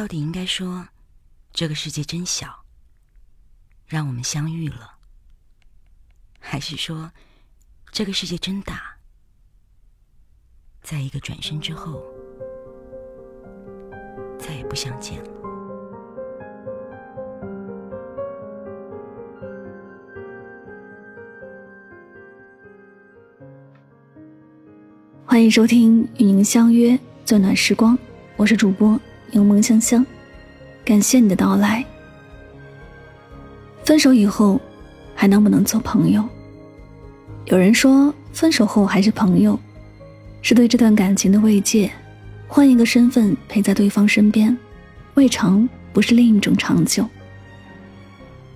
到底应该说，这个世界真小，让我们相遇了，还是说，这个世界真大，在一个转身之后，再也不相见了？欢迎收听与您相约最暖时光，我是主播柠檬香香，感谢你的到来。分手以后还能不能做朋友？有人说，分手后还是朋友，是对这段感情的慰藉，换一个身份陪在对方身边，未尝不是另一种长久。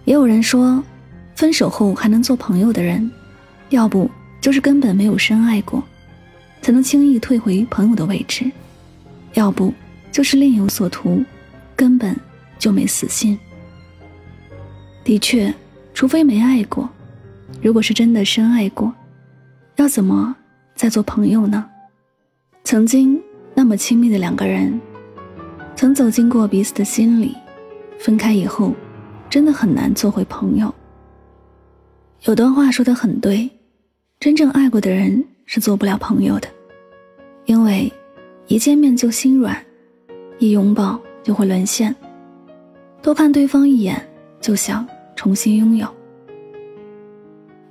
也有人说，分手后还能做朋友的人，要不就是根本没有深爱过。才能轻易退回朋友的位置，要不就是另有所图，根本就没死心。的确，除非没爱过，如果是真的深爱过，要怎么再做朋友呢？曾经那么亲密的两个人，曾走进过彼此的心里，分开以后，真的很难做回朋友。有段话说的很对，真正爱过的人是做不了朋友的。因为一见面就心软，一拥抱就会沦陷，多看对方一眼就想重新拥有。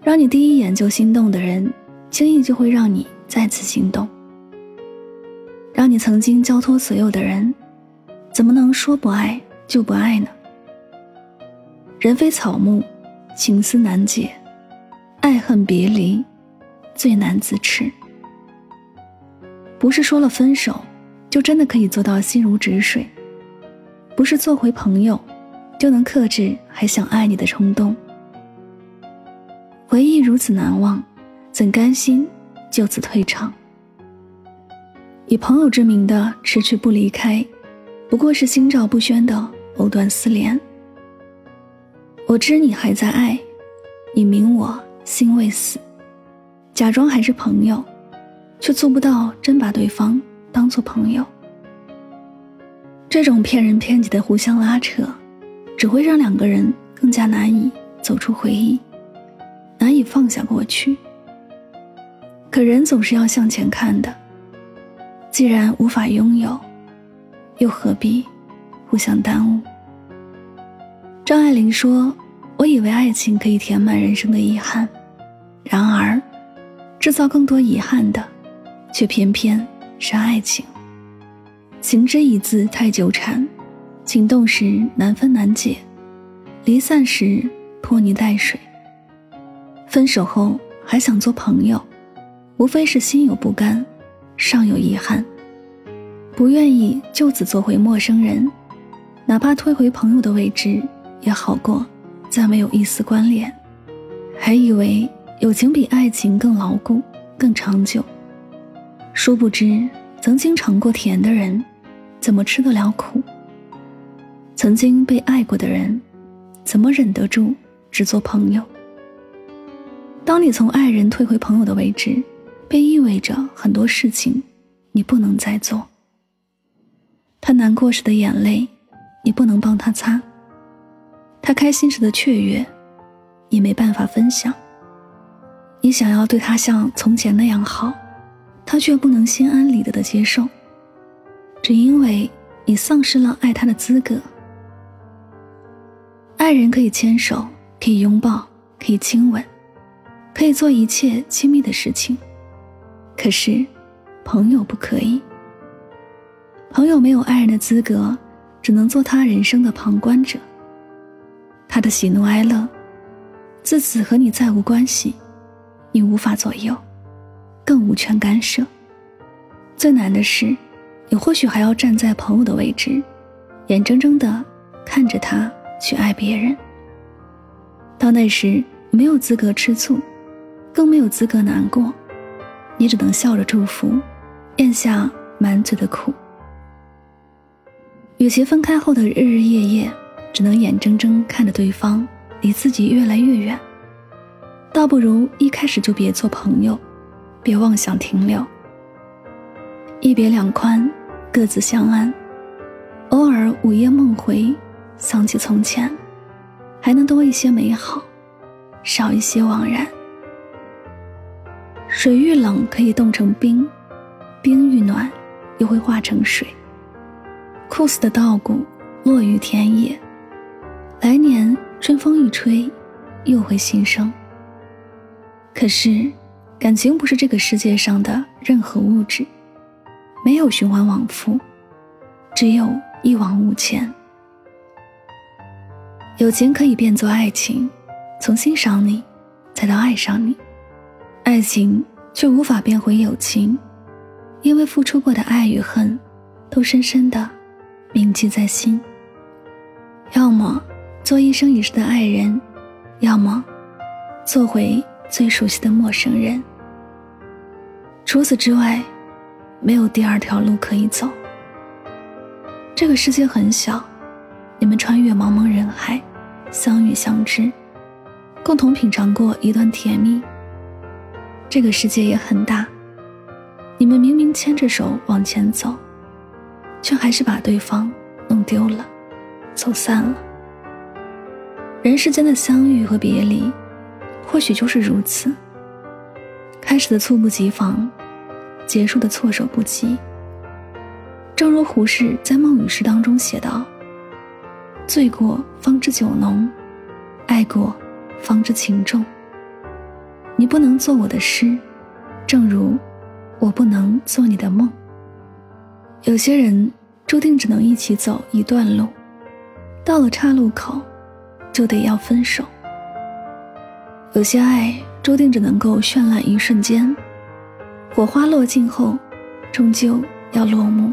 让你第一眼就心动的人，轻易就会让你再次心动。让你曾经交托所有的人，怎么能说不爱就不爱呢？人非草木，情丝难解，爱恨别离，最难自持。不是说了分手，就真的可以做到心如止水；不是做回朋友，就能克制还想爱你的冲动。回忆如此难忘，怎甘心就此退场？以朋友之名的迟迟不离开，不过是心照不宣的藕断丝连。我知你还在爱，你明我心未死，假装还是朋友。却做不到真把对方当做朋友，这种骗人骗己的互相拉扯，只会让两个人更加难以走出回忆，难以放下过去。可人总是要向前看的，既然无法拥有，又何必互相耽误？张爱玲说：“我以为爱情可以填满人生的遗憾，然而，制造更多遗憾的。”却偏偏是爱情。情之一字太纠缠，情动时难分难解，离散时拖泥带水。分手后还想做朋友，无非是心有不甘，尚有遗憾，不愿意就此做回陌生人，哪怕退回朋友的位置也好过，再没有一丝关联。还以为友情比爱情更牢固、更长久。殊不知，曾经尝过甜的人，怎么吃得了苦？曾经被爱过的人，怎么忍得住只做朋友？当你从爱人退回朋友的位置，便意味着很多事情你不能再做。他难过时的眼泪，你不能帮他擦；他开心时的雀跃，你没办法分享。你想要对他像从前那样好。他却不能心安理得的接受，只因为你丧失了爱他的资格。爱人可以牵手，可以拥抱，可以亲吻，可以做一切亲密的事情，可是朋友不可以。朋友没有爱人的资格，只能做他人生的旁观者。他的喜怒哀乐，自此和你再无关系，你无法左右。更无权干涉。最难的是，你或许还要站在朋友的位置，眼睁睁的看着他去爱别人。到那时，没有资格吃醋，更没有资格难过，你只能笑着祝福，咽下满嘴的苦。与其分开后的日日夜夜，只能眼睁睁看着对方离自己越来越远，倒不如一开始就别做朋友。别妄想停留，一别两宽，各自相安。偶尔午夜梦回，想起从前，还能多一些美好，少一些惘然。水遇冷可以冻成冰，冰遇暖又会化成水。酷似的稻谷落于田野，来年春风一吹，又会新生。可是，感情不是这个世界上的任何物质，没有循环往复，只有一往无前。友情可以变作爱情，从欣赏你，再到爱上你；爱情却无法变回友情，因为付出过的爱与恨，都深深的铭记在心。要么做一生一世的爱人，要么做回。最熟悉的陌生人。除此之外，没有第二条路可以走。这个世界很小，你们穿越茫茫人海，相遇相知，共同品尝过一段甜蜜。这个世界也很大，你们明明牵着手往前走，却还是把对方弄丢了，走散了。人世间的相遇和别离。或许就是如此。开始的猝不及防，结束的措手不及。正如胡适在《梦与诗》当中写道：“醉过方知酒浓，爱过方知情重。”你不能做我的诗，正如我不能做你的梦。有些人注定只能一起走一段路，到了岔路口，就得要分手。有些爱注定只能够绚烂一瞬间，火花落尽后，终究要落幕。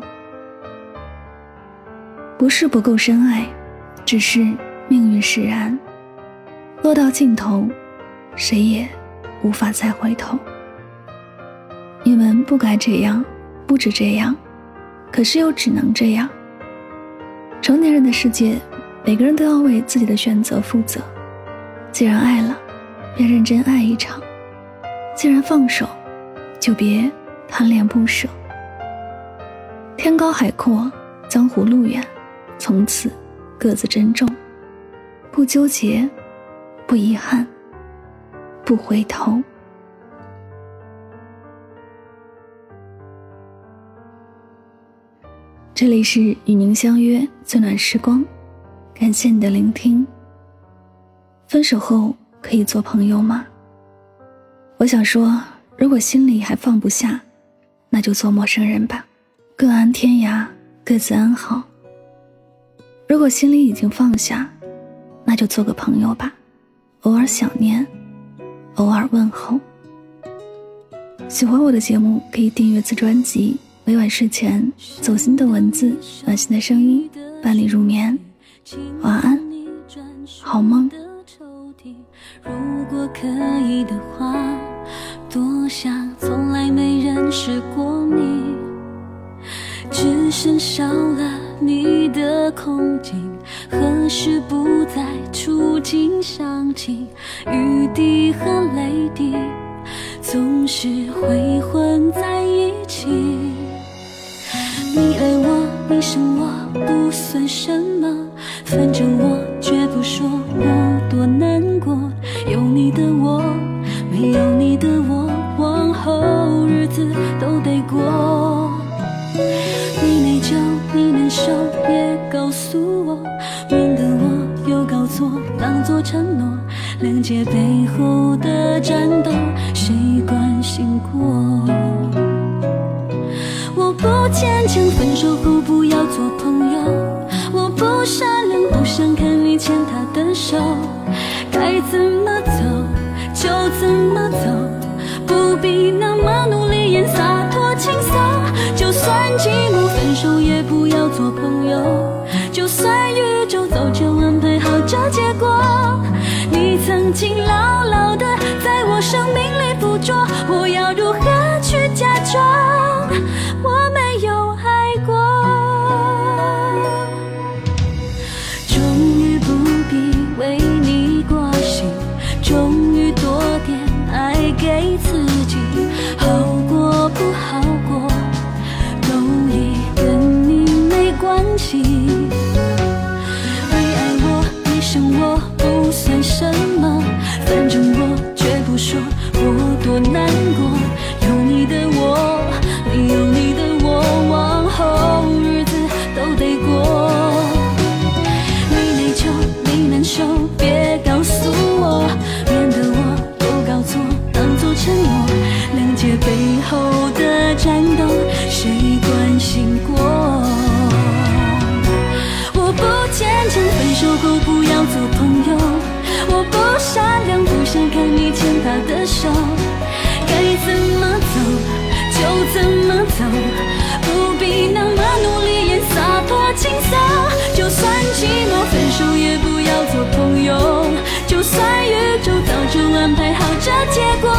不是不够深爱，只是命运使然。落到尽头，谁也无法再回头。你们不该这样，不止这样，可是又只能这样。成年人的世界，每个人都要为自己的选择负责。既然爱了。便认真爱一场，既然放手，就别贪恋不舍。天高海阔，江湖路远，从此各自珍重，不纠结，不遗憾，不回头。这里是与您相约最暖时光，感谢你的聆听。分手后。可以做朋友吗？我想说，如果心里还放不下，那就做陌生人吧，各安天涯，各自安好。如果心里已经放下，那就做个朋友吧，偶尔想念，偶尔问候。喜欢我的节目，可以订阅此专辑。每晚睡前，走心的文字，暖心的声音，伴你入眠。晚安，好梦。如果可以的话，多想从来没认识过你，只剩少了你的空镜，何时不再触景伤情？雨滴和泪滴总是会混在一起。你爱我，你生我，不算什么，反正我绝不说我多难过。有你的我，承诺。谅解背后的战斗，谁关心过？我不坚强，分手后不要做朋友。我不善良，不想看你牵他的手。该怎么走就怎么走，不必那么努力演洒脱轻松。就算寂寞分手，也不要做朋友。就算早就安排好这结果，你曾经牢牢的在我生命里捕捉，我要如何走，不必那么努力演洒脱轻松。就算寂寞，分手也不要做朋友。就算宇宙早就安排好这结果，